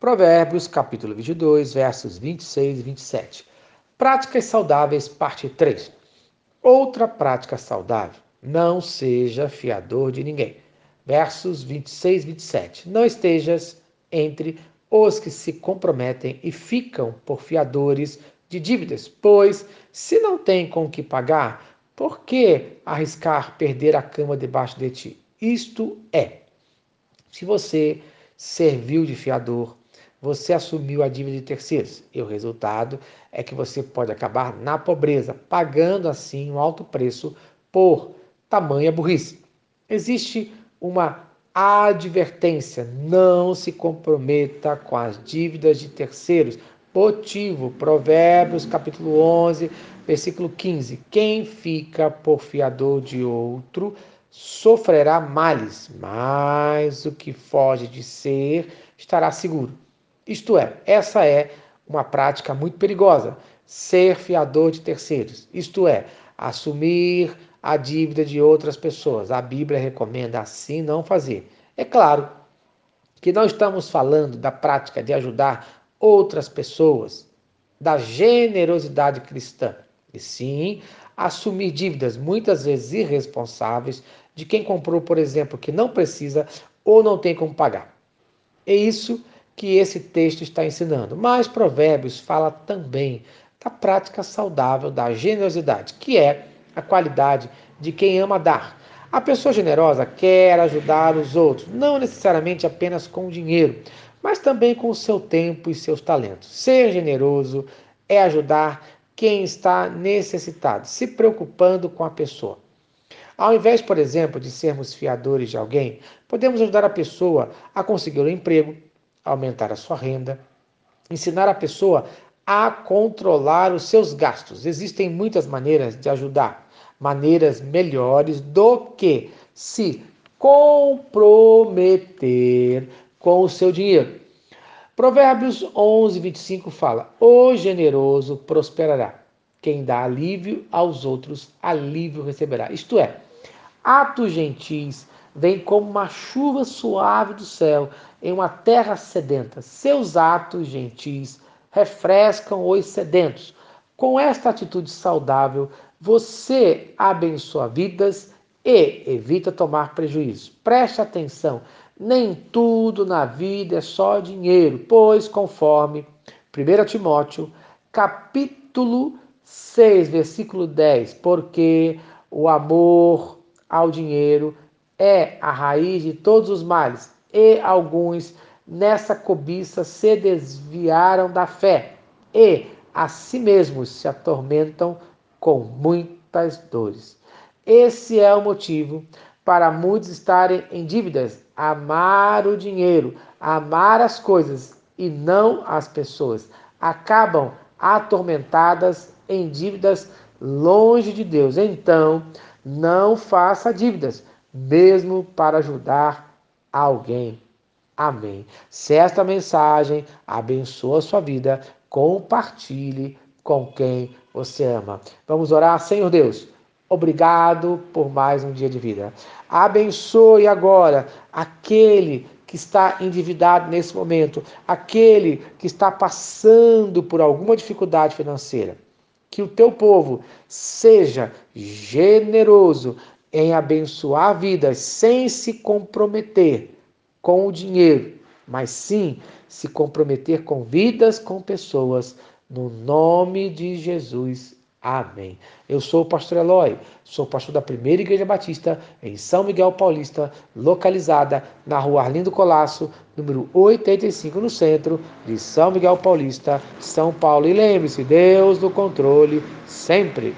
Provérbios, capítulo 22, versos 26 e 27. Práticas saudáveis, parte 3. Outra prática saudável: não seja fiador de ninguém. Versos 26 e 27. Não estejas entre os que se comprometem e ficam por fiadores de dívidas, pois, se não tem com que pagar, por que arriscar perder a cama debaixo de ti? Isto é, se você serviu de fiador, você assumiu a dívida de terceiros e o resultado é que você pode acabar na pobreza, pagando assim um alto preço por tamanha burrice. Existe uma advertência: não se comprometa com as dívidas de terceiros. Motivo, Provérbios, capítulo 11, versículo 15. Quem fica por fiador de outro sofrerá males, mas o que foge de ser estará seguro. Isto é, essa é uma prática muito perigosa, ser fiador de terceiros. Isto é, assumir a dívida de outras pessoas. A Bíblia recomenda assim não fazer. É claro que não estamos falando da prática de ajudar outras pessoas, da generosidade cristã, e sim assumir dívidas muitas vezes irresponsáveis de quem comprou, por exemplo, que não precisa ou não tem como pagar. É isso que esse texto está ensinando. Mas Provérbios fala também da prática saudável da generosidade, que é a qualidade de quem ama dar. A pessoa generosa quer ajudar os outros, não necessariamente apenas com dinheiro, mas também com o seu tempo e seus talentos. Ser generoso é ajudar quem está necessitado, se preocupando com a pessoa. Ao invés, por exemplo, de sermos fiadores de alguém, podemos ajudar a pessoa a conseguir um emprego, aumentar a sua renda, ensinar a pessoa a controlar os seus gastos. Existem muitas maneiras de ajudar, maneiras melhores do que se comprometer com o seu dinheiro. Provérbios 11, 25 fala: O generoso prosperará. Quem dá alívio aos outros, alívio receberá. Isto é, atos gentis vêm como uma chuva suave do céu em uma terra sedenta. Seus atos gentis refrescam os sedentos. Com esta atitude saudável, você abençoa vidas e evita tomar prejuízo. Preste atenção, nem tudo na vida é só dinheiro, pois conforme 1 Timóteo, capítulo 6, versículo 10, porque o amor ao dinheiro é a raiz de todos os males e alguns nessa cobiça se desviaram da fé e a si mesmos se atormentam com muitas dores. Esse é o motivo para muitos estarem em dívidas, amar o dinheiro, amar as coisas e não as pessoas. Acabam atormentadas em dívidas longe de Deus. Então, não faça dívidas, mesmo para ajudar alguém. Amém. Se esta mensagem abençoa a sua vida, compartilhe com quem você ama. Vamos orar, Senhor Deus. Obrigado por mais um dia de vida. Abençoe agora aquele que está endividado nesse momento, aquele que está passando por alguma dificuldade financeira. Que o teu povo seja generoso em abençoar vidas sem se comprometer com o dinheiro, mas sim se comprometer com vidas, com pessoas, no nome de Jesus. Amém. Eu sou o pastor Eloy, sou pastor da Primeira Igreja Batista em São Miguel Paulista, localizada na rua Arlindo Colasso, número 85, no centro de São Miguel Paulista, São Paulo. E lembre-se, Deus no controle sempre.